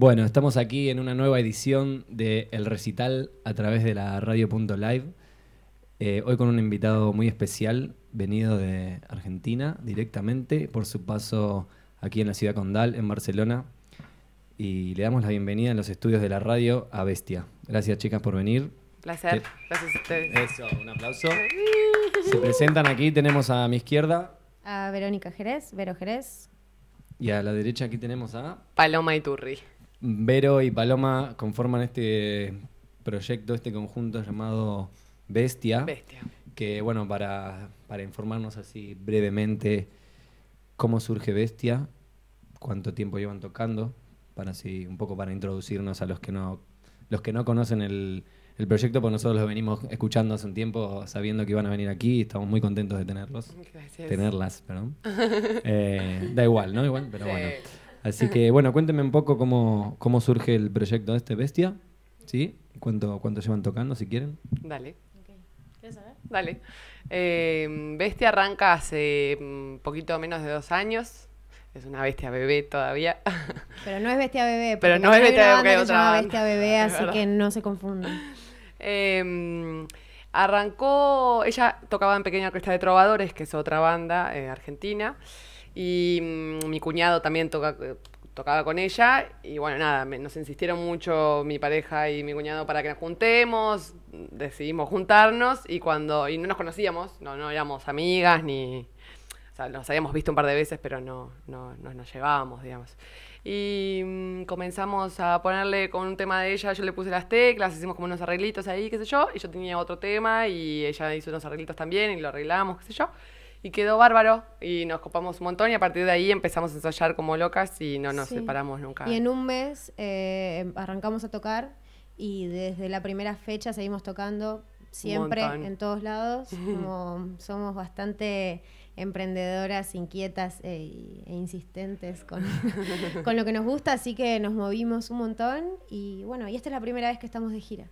Bueno, estamos aquí en una nueva edición de El Recital a través de la radio.live. Eh, hoy con un invitado muy especial, venido de Argentina directamente por su paso aquí en la ciudad condal, en Barcelona. Y le damos la bienvenida en los estudios de la radio a Bestia. Gracias chicas por venir. Placer, gracias a ustedes. Eso, un aplauso. Se presentan aquí, tenemos a mi izquierda A Verónica Jerez, Vero Jerez. y a la derecha aquí tenemos a Paloma y Turri. Vero y Paloma conforman este proyecto, este conjunto llamado Bestia. Bestia. Que bueno, para, para informarnos así brevemente cómo surge Bestia, cuánto tiempo llevan tocando, para así un poco para introducirnos a los que no, los que no conocen el, el proyecto, pues nosotros los venimos escuchando hace un tiempo, sabiendo que iban a venir aquí y estamos muy contentos de tenerlos. Gracias. Tenerlas, perdón. Eh, da igual, ¿no? Igual, pero Sí. bueno. Así que, bueno, cuéntenme un poco cómo, cómo surge el proyecto de este Bestia, ¿sí? ¿Cuánto, cuánto llevan tocando, si quieren? Dale, ¿Quieres saber? dale. Eh, bestia arranca hace un poquito menos de dos años. Es una bestia bebé todavía. Pero no es Bestia Bebé. Pero porque no es Bestia Bebé, banda que otra banda. Bestia Bebé, así que no se confundan. Eh, arrancó, ella tocaba en Pequeña Orquesta de Trovadores, que es otra banda eh, argentina, y mm, mi cuñado también toca- eh, tocaba con ella, y bueno, nada, nos insistieron mucho mi pareja y mi cuñado para que nos juntemos, decidimos juntarnos, y cuando, y no nos conocíamos, no, no éramos amigas, ni, o sea, nos habíamos visto un par de veces, pero no, no, no nos llevábamos, digamos. Y mm, comenzamos a ponerle con un tema de ella, yo le puse las teclas, hicimos como unos arreglitos ahí, qué sé yo, y yo tenía otro tema y ella hizo unos arreglitos también y lo arreglamos, qué sé yo. Y quedó bárbaro y nos copamos un montón y a partir de ahí empezamos a ensayar como locas y no nos Sí. separamos nunca. Y en un mes eh, arrancamos a tocar y desde la primera fecha seguimos tocando siempre en todos lados. Como somos bastante emprendedoras, inquietas e, e insistentes con, con lo que nos gusta, así que nos movimos un montón y bueno, y esta es la primera vez que estamos de gira.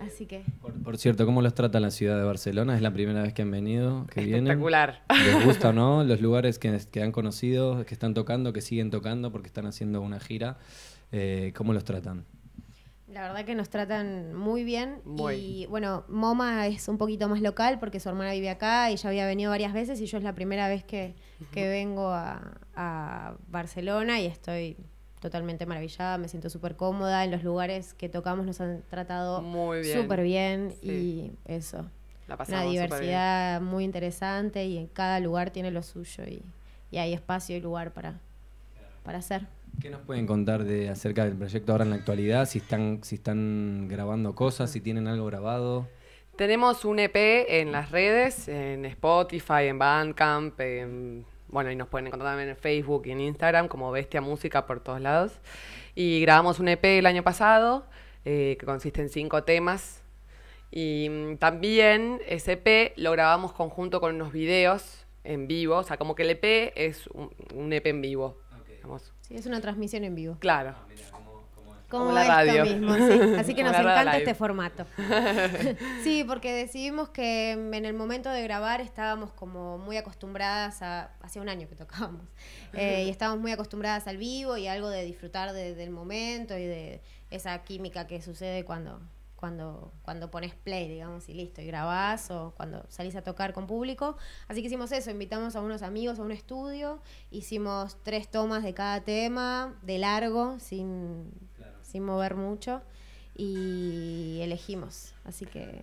Así que Por, por cierto, ¿cómo los trata la ciudad de Barcelona? ¿Es la primera vez que han venido, que vienen? Espectacular. ¿Les gusta o no? Los lugares que, que han conocido, que están tocando, que siguen tocando porque están haciendo una gira, eh, ¿cómo los tratan? La verdad que nos tratan muy bien. Muy. Y bueno, Moma es un poquito más local porque su hermana vive acá y ya había venido varias veces y yo es la primera vez que, que vengo a, a Barcelona y estoy totalmente maravillada, me siento súper cómoda. En los lugares que tocamos nos han tratado Muy bien. súper bien Sí. y eso. La Una bien. diversidad muy interesante y en cada lugar tiene lo suyo y, y hay espacio y lugar para, para hacer. ¿Qué nos pueden contar de acerca del proyecto ahora en la actualidad? Si están, si están grabando cosas, si tienen algo grabado. Tenemos un EP en las redes, en Spotify, en Bandcamp, en- bueno, y nos pueden encontrar también en Facebook y en Instagram como Bestia Música por todos lados. Y grabamos un EP el año pasado, eh, que consiste en cinco temas. Y mm, también ese EP lo grabamos conjunto con unos videos en vivo, o sea, como que el EP es un, un EP en vivo. digamos. Sí, es una transmisión en vivo. Claro. Como, Como la radio. mismo, sí. Así que Como nos encanta live. este formato. sí, porque decidimos que en el momento de grabar estábamos como muy acostumbradas a... Hacía un año que tocábamos. eh, y estábamos muy acostumbradas al vivo y algo de disfrutar de- del momento y de esa química que sucede cuando, cuando, cuando pones play, digamos, y listo, y grabás o cuando salís a tocar con público. Así que hicimos eso, invitamos a unos amigos a un estudio, hicimos tres tomas de cada tema, de largo, sin, sin mover mucho, y elegimos. Así que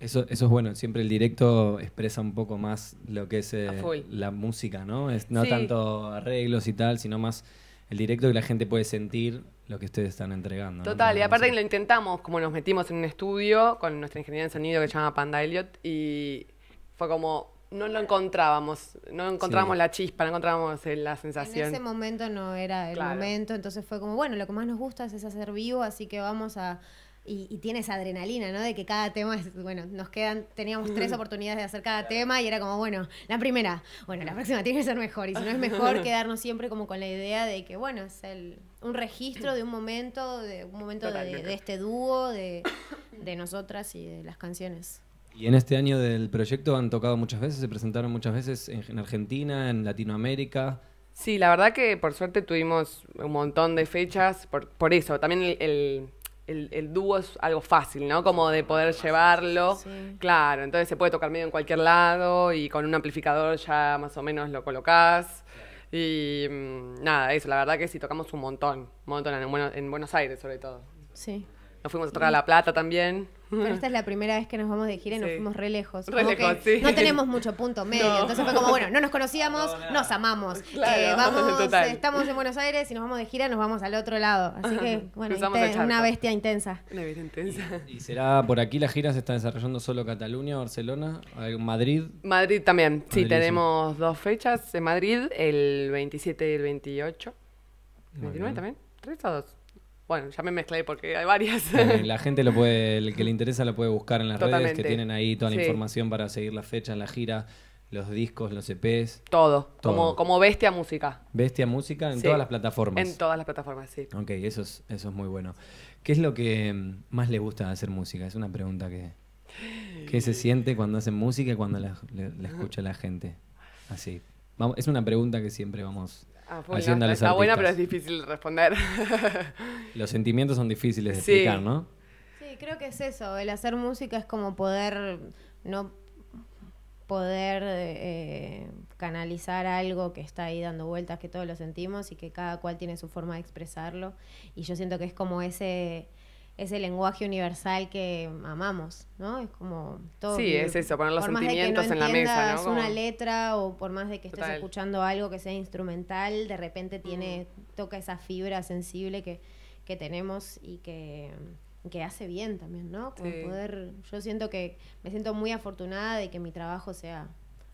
Eso, eso es bueno, siempre el directo expresa un poco más lo que es eh, la música, ¿no? Es, no Sí. tanto arreglos y tal, sino más el directo que la gente puede sentir lo que ustedes están entregando. Total, y aparte lo intentamos, como nos metimos en un estudio con nuestra ingeniera en sonido que se llama Panda Elliot y fue como, no lo encontrábamos, no encontrábamos Sí. la chispa, no encontrábamos eh, la en sensación. ese momento no era el Claro. momento, entonces fue como, bueno, lo que más nos gusta es hacer vivo, así que vamos a... Y, y tiene esa adrenalina, ¿no? De que cada tema es, bueno, nos quedan, teníamos tres oportunidades de hacer cada tema y era como, bueno, la primera, bueno, la próxima tiene que ser mejor. Y si no es mejor, quedarnos siempre como con la idea de que, bueno, es el, un registro de un momento, de un momento de, de este dúo, de, de nosotras y de las canciones. Y en este año del proyecto han tocado muchas veces, se presentaron muchas veces en, en Argentina, en Latinoamérica. Sí, la verdad que por suerte tuvimos un montón de fechas, por, por eso, también el, el, el- el dúo es algo fácil, ¿no? Como de poder llevarlo. Sí. Claro, entonces se puede tocar medio en cualquier lado y con un amplificador ya más o menos lo colocás. Y mm, nada, eso, la verdad que sí, tocamos un montón, un montón en, Buenos- en Buenos Aires sobre todo. Sí. Nos fuimos a tocar a La Plata también. Pero esta es la primera vez que nos vamos de gira y nos Sí. fuimos re lejos. Re Como lejos, que sí. No tenemos mucho punto medio. No. Entonces fue como, bueno, no nos conocíamos, nos amamos. Claro, Eh, vamos, total. estamos en Buenos Aires y nos vamos de gira, nos vamos al otro lado. Así que, bueno, charco. una bestia intensa. Una vida intensa. ¿Y será por aquí la gira se está desarrollando solo Cataluña, Barcelona, eh, Madrid? Madrid también, sí, Madrid, tenemos dos fechas en Madrid, el 27 y el 28. Muy ¿29 bien. también? ¿Tres o dos? Bueno, ya me mezclé porque hay varias. Eh, la gente lo puede, el que le interesa lo puede buscar en las redes que tienen ahí toda la Sí. información para seguir la fecha, la gira, los discos, los EPs. Todo, Todo. Como, como bestia música. Bestia Música en Sí. todas las plataformas. En todas las plataformas, sí. Ok, eso es, eso es muy bueno. ¿Qué es lo que más le gusta hacer música? Es una pregunta que... ¿Qué se siente cuando hacen música y cuando la, escucha la gente? Así. Vamos, es una pregunta que siempre vamos Ah, los está buena, pero es difícil de responder. Los sentimientos son difíciles de Sí. explicar, ¿no? Sí, creo que es eso. El hacer música es como poder no poder eh, canalizar algo que está ahí dando vueltas, que todos lo sentimos y que cada cual tiene su forma de expresarlo. Y yo siento que es como ese ese lenguaje universal que amamos, ¿no? Es como todo. Sí, es eso, poner los sentimientos no en la mesa, ¿no? entiendas una letra o por más de que estés escuchando algo que sea instrumental, de repente tiene Mm. toca esa fibra sensible que, que tenemos y que, que hace bien también, ¿no? Como Sí. poder, yo siento que me siento muy afortunada de que mi trabajo sea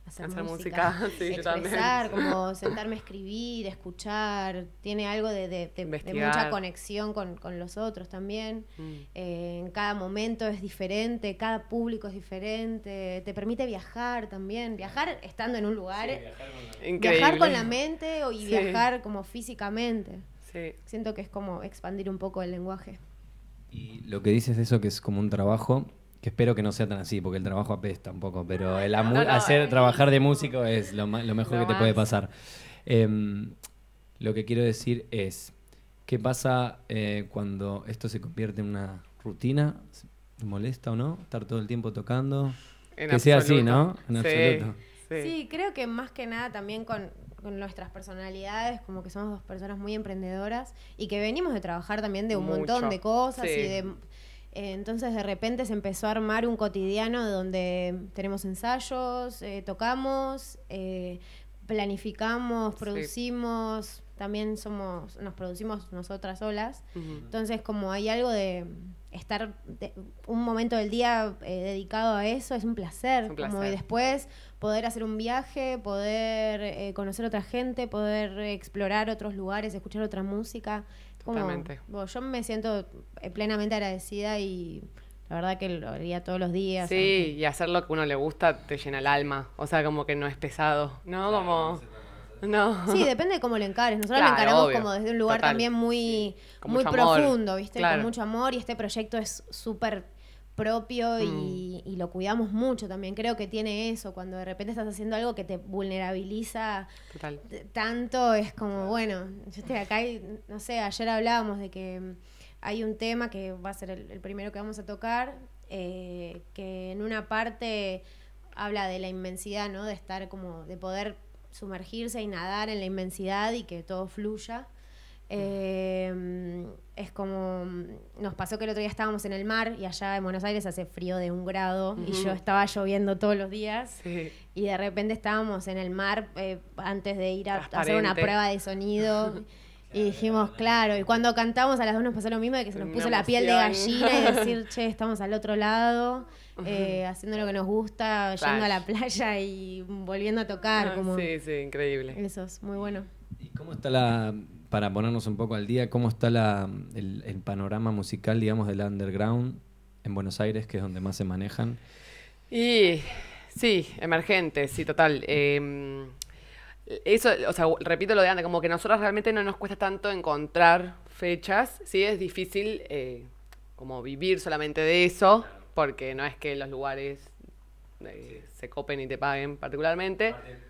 hacer, Hacer música, música, sí, expresar, como sentarme a escribir, escuchar, tiene algo de, de- de- de Investigar. mucha conexión con, con los otros también. Mm. Eh, en cada momento es diferente, cada público es diferente, te permite viajar también, viajar estando en un lugar, viajar con la mente o- y Sí. viajar como físicamente. Sí. Siento que es como expandir un poco el lenguaje. Y lo que dices de eso que es como un trabajo, que espero que no sea tan así, porque el trabajo apesta un poco, pero el No, no, hacer eh. trabajar de músico es lo, lo mejor Lo que te puede pasar. Em, lo que quiero decir es, ¿qué pasa eh, cuando esto se convierte en una rutina? ¿Te molesta o no? Estar todo el tiempo tocando. En que sea así. ¿no? En Sí, absoluto. Sí. Sí, creo que más que nada también con, con nuestras personalidades, como que somos dos personas muy emprendedoras y que venimos de trabajar también de un Mucho, montón de cosas sí. y de... eh, entonces de repente se empezó a armar un cotidiano donde tenemos ensayos, eh, tocamos, eh, planificamos, Sí. producimos, también somos, nos producimos nosotras solas. Entonces, como hay algo de estar de- un momento del día eh, dedicado a eso, es un placer. Es un Como y placer. después poder hacer un viaje, poder eh, conocer otra gente, poder explorar otros lugares, escuchar otra música. Como, Totalmente. bueno, yo me siento eh, plenamente agradecida y la verdad que lo haría todos los días. Sí, y hacer lo que uno le gusta te llena el alma. O sea, como que no es pesado, ¿no? Como... No. Sí, depende de cómo lo encares. Nosotros Claro, lo encaramos obvio. como desde un lugar Total. también muy, muy amor. profundo, ¿viste? Claro. Con mucho amor y este proyecto es súper propio y, y lo cuidamos mucho también. Creo que tiene eso, cuando de repente estás haciendo algo que te vulnerabiliza Total. tanto, es como, bueno, yo estoy acá y, no sé, ayer hablábamos de que mm, hay un tema que va a ser el, el primero que vamos a tocar, eh, que en una parte habla de la inmensidad, ¿no? De estar como, de poder sumergirse y nadar en la inmensidad y que todo fluya. Eh, es como, nos pasó que el otro día estábamos en el mar y allá en Buenos Aires hace frío de un grado y yo estaba lloviendo todos los días. Sí. Y de repente estábamos en el mar eh, antes de ir a, hacer una prueba de sonido. Y dijimos, claro, y cuando cantamos a las dos nos pasó lo mismo, de que se nos puso la piel de gallina y decir, che, estamos al otro lado, eh, haciendo lo que nos gusta, yendo a la playa y volviendo a tocar. Ah, Como... Sí, sí, increíble. Eso es muy bueno. ¿Y cómo está la, para ponernos un poco al día, cómo está la, el, el panorama musical, digamos, del underground en Buenos Aires, que es donde más se manejan? Y sí, emergente, sí, total. Eh, eso, o sea, repito lo de antes, como que nosotros realmente no nos cuesta tanto encontrar fechas, sí es difícil eh, como vivir solamente de eso, porque no es que los lugares eh, se copen y te paguen particularmente. No,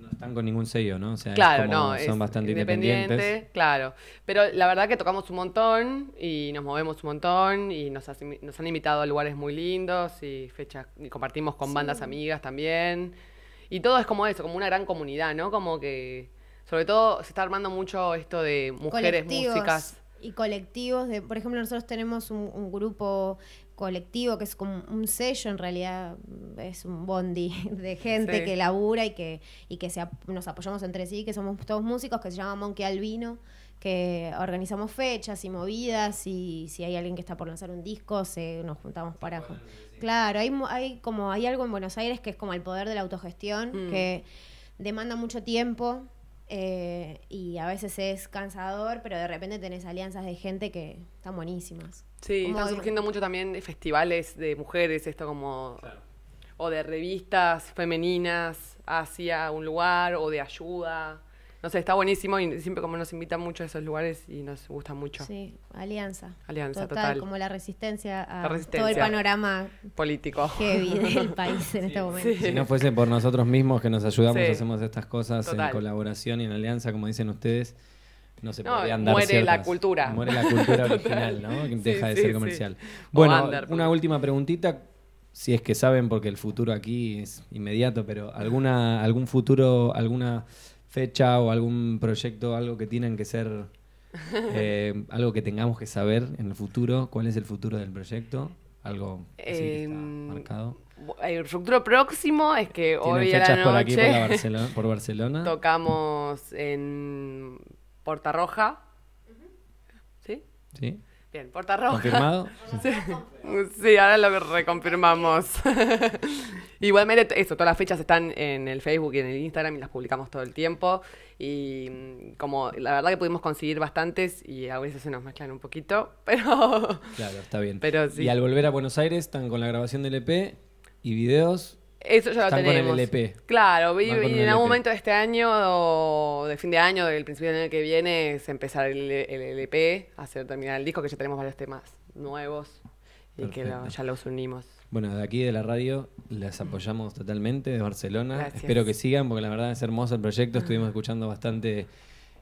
No están con ningún sello, ¿no? O sea, es Claro, como- no, son es bastante independiente, independientes. claro. Pero la verdad que tocamos un montón y nos movemos un montón y nos, has- nos han invitado a lugares muy lindos y fechas y compartimos con bandas amigas también. Y todo es como eso, como una gran comunidad, ¿no? Como que sobre todo se está armando mucho esto de mujeres colectivos músicas. y colectivos de por ejemplo nosotros tenemos un, un grupo colectivo que es como un sello en realidad es un bondi de gente Sí. que labura y que y que se ap- nos apoyamos entre sí que somos todos músicos que se llama Monkey Albino que organizamos fechas y movidas y si hay alguien que está por lanzar un disco se nos juntamos para claro hay mu- hay como hay algo en Buenos Aires que es como el poder de la autogestión Mm. que demanda mucho tiempo eh, y a veces es cansador, pero de repente tenés alianzas de gente que están buenísimas. Sí, Como están de- surgiendo mucho también festivales de mujeres, esto como... O de revistas femeninas hacia un lugar o de ayuda. No sé, está buenísimo y siempre como nos invitan mucho a esos lugares y nos gusta mucho. Sí, alianza. Alianza, total, total. como la resistencia a La resistencia. todo el panorama Político. heavy del país en este momento. sí. Si no fuese por nosotros mismos que nos ayudamos, Sí. hacemos estas cosas Total. en colaboración y en alianza, como dicen ustedes, no se No, podrían dar muere la cultura. Muere la cultura original, ¿no? Que deja de ser sí. comercial. Bueno, under, una última preguntita, si es que saben, porque el futuro aquí es inmediato, pero alguna algún futuro, alguna fecha o algún proyecto, algo que tienen que ser, eh, algo que tengamos que saber en el futuro, ¿cuál es el futuro del proyecto? Algo así que está Em, marcado. El futuro próximo es que hoy a fechas la por aquí, por, la noche Barcelona, por Barcelona. tocamos en Porta Roja. ¿Sí? ¿Sí? Bien, Porta Roja. ¿Confirmado? Sí, Sí, ahora lo reconfirmamos. Igualmente, eso, todas las fechas están en el Facebook y en el Instagram y las publicamos todo el tiempo. Y mm, como la verdad que pudimos conseguir bastantes y a veces se nos mezclan un poquito, pero Claro, está bien. Pero sí. Y al volver a Buenos Aires están con la grabación del EP y videos. Eso ya lo Están con el tenemos. LP. Claro, y en algún LP. momento de este año o de fin de año, del principio del año que viene, es empezar el, el LP, hacer terminar el disco, que ya tenemos varios temas nuevos y que lo- ya los unimos. Bueno, de aquí de la radio les apoyamos totalmente, de Barcelona. Gracias. Espero que sigan, porque la verdad es hermoso el proyecto. Estuvimos escuchando bastante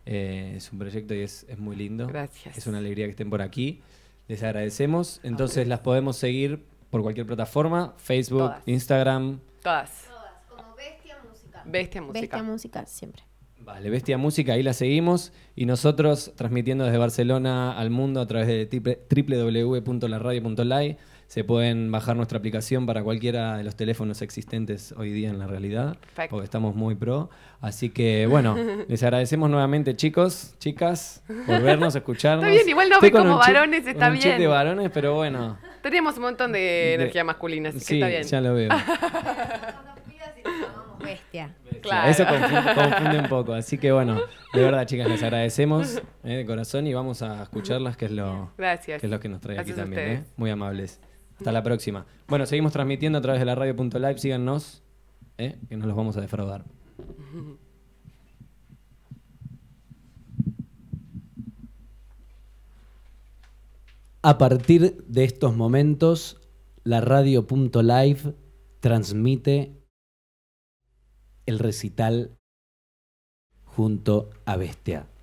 eh, su proyecto y es, es muy lindo. Gracias. Es una alegría que estén por aquí. Les agradecemos. Entonces las podemos seguir por cualquier plataforma, Facebook, Todas. Instagram. Todas. Como Bestia Música. Bestia Música. Bestia Música siempre. Vale, Bestia Música, ahí la seguimos. Y nosotros transmitiendo desde Barcelona al mundo a través de www.laradio.live. Se pueden bajar nuestra aplicación para cualquiera de los teléfonos existentes hoy día en la realidad, Perfecto. porque estamos muy pro. Así que, bueno, les agradecemos nuevamente, chicos, chicas, por vernos, escucharnos. Está bien, igual no ve como varones, está un chip de bien. varones, pero bueno. Tenemos un montón de, De- energía masculina, así que está bien. ya lo veo. Bestia. Claro. Eso confunde, confunde un poco. Así que bueno, de verdad, chicas, les agradecemos eh, de corazón y vamos a escucharlas, que es lo, Gracias. que, es lo que nos trae Gracias aquí también. ¿eh? Muy amables. Hasta la próxima. Bueno, seguimos transmitiendo a través de la radio.live. Síganos, ¿eh? que no los vamos a defraudar. A partir de estos momentos, la radio.live transmite el recital junto a Bestia.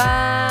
Muchas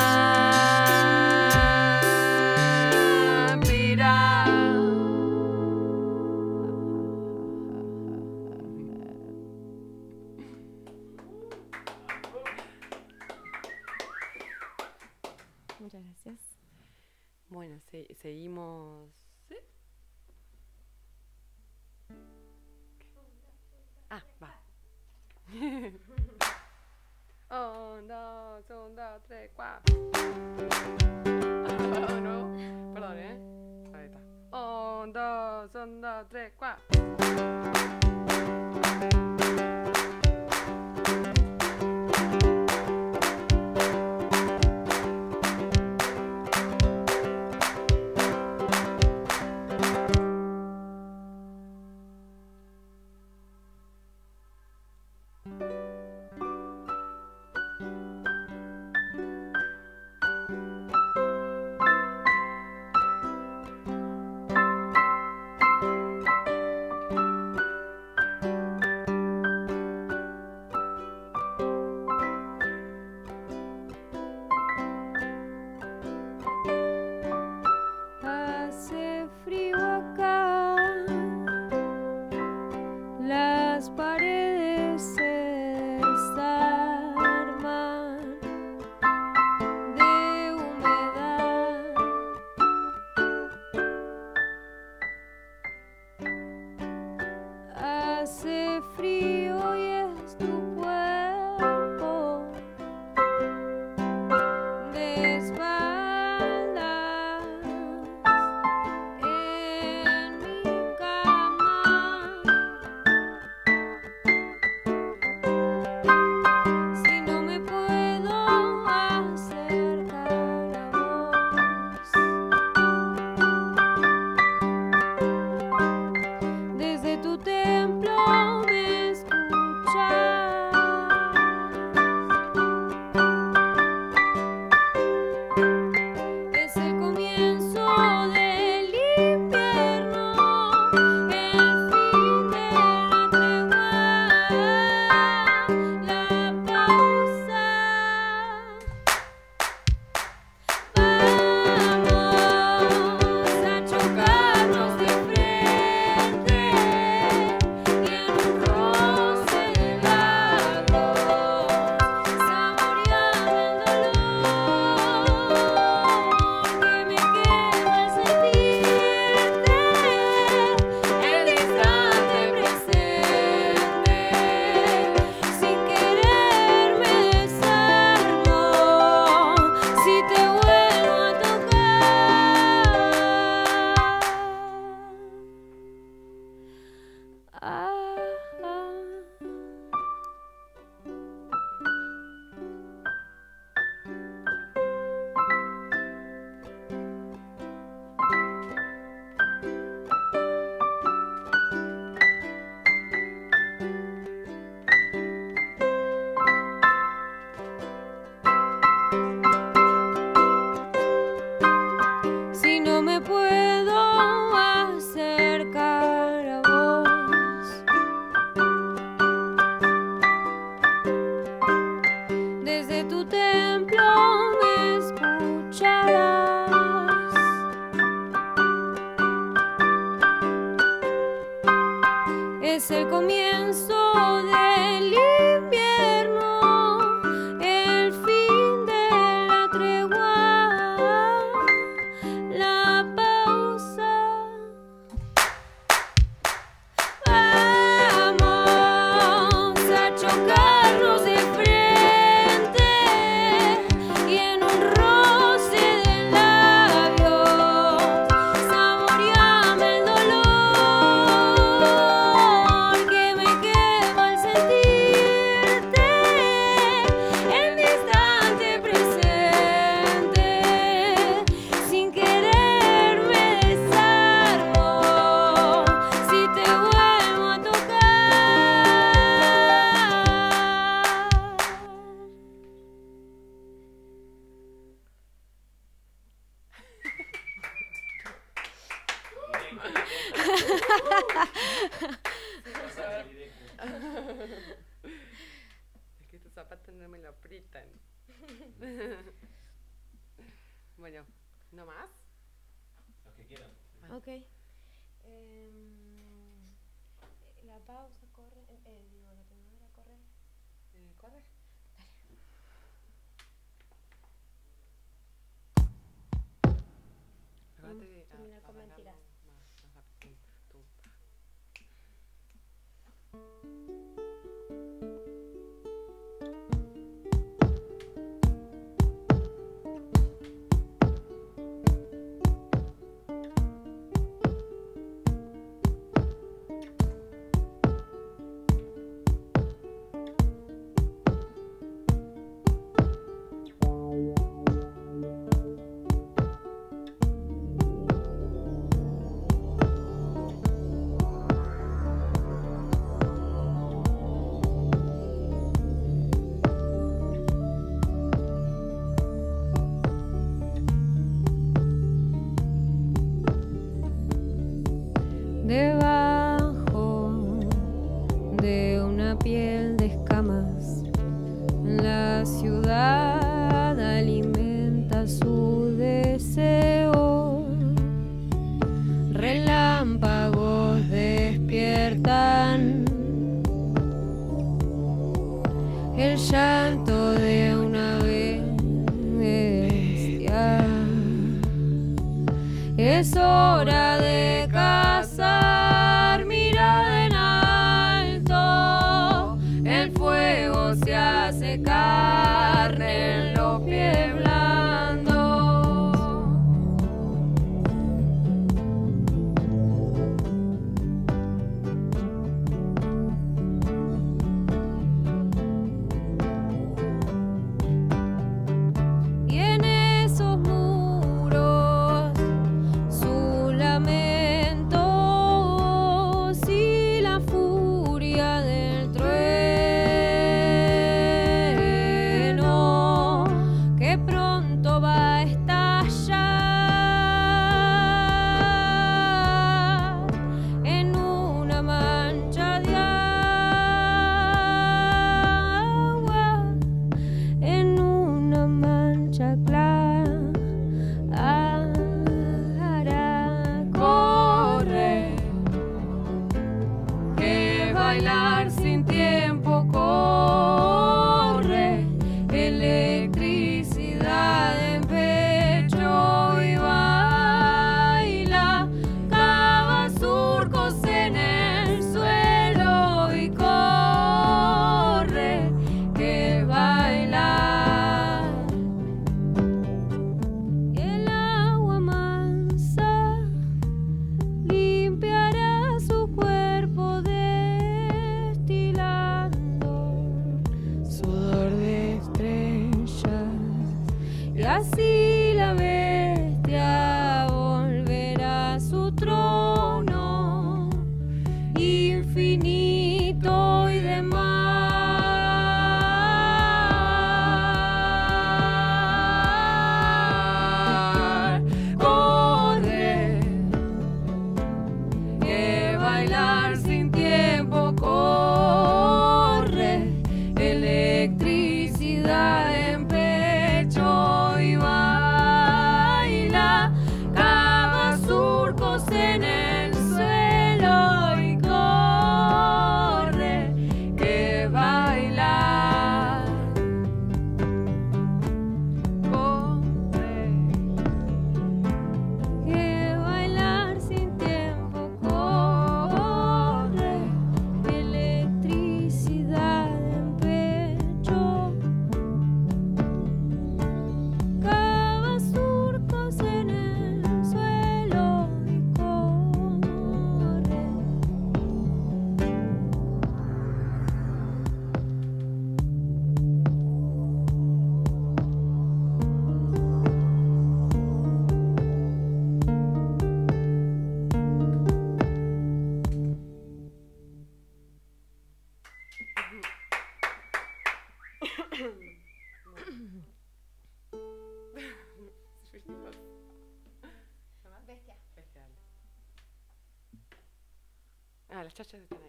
las chachas están ahí.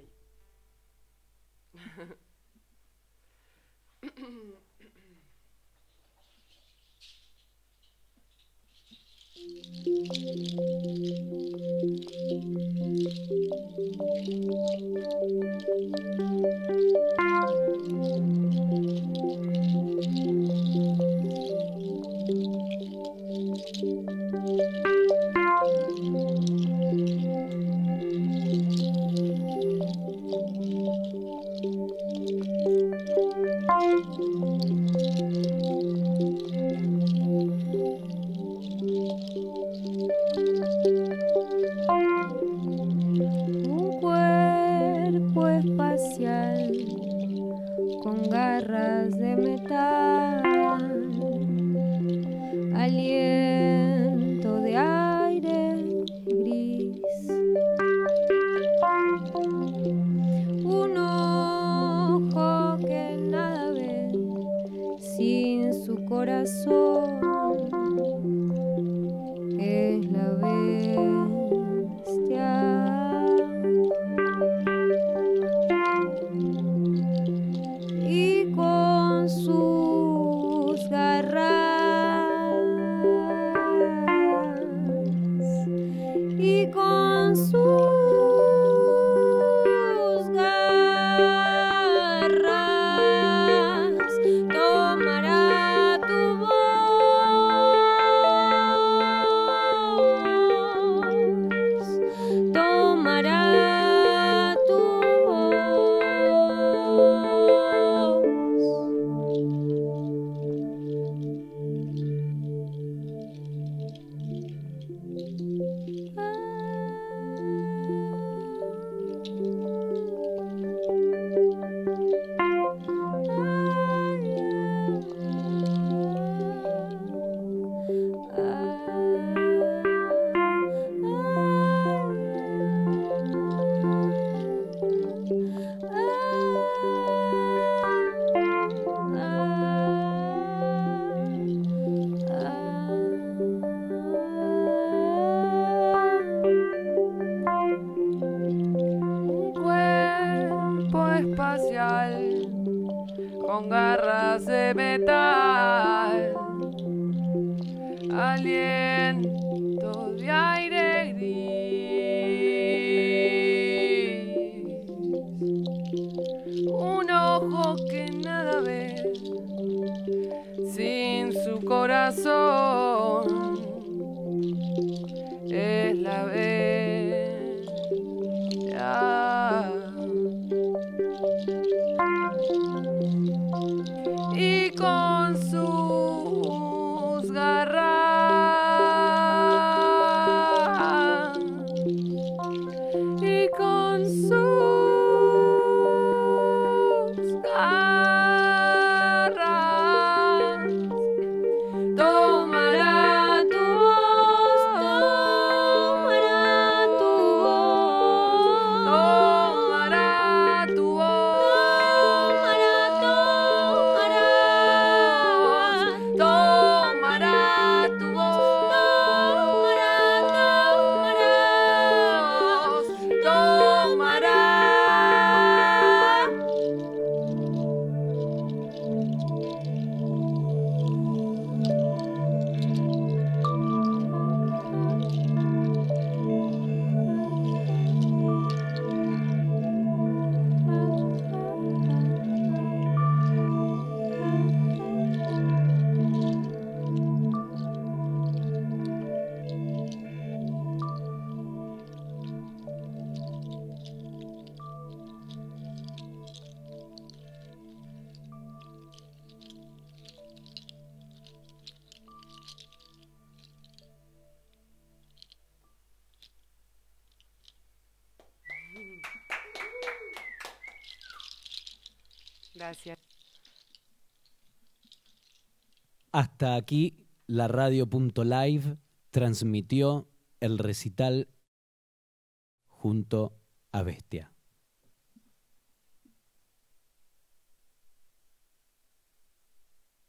consul. metal. Alien. Hasta aquí la radio.live transmitió el recital junto a Bestia.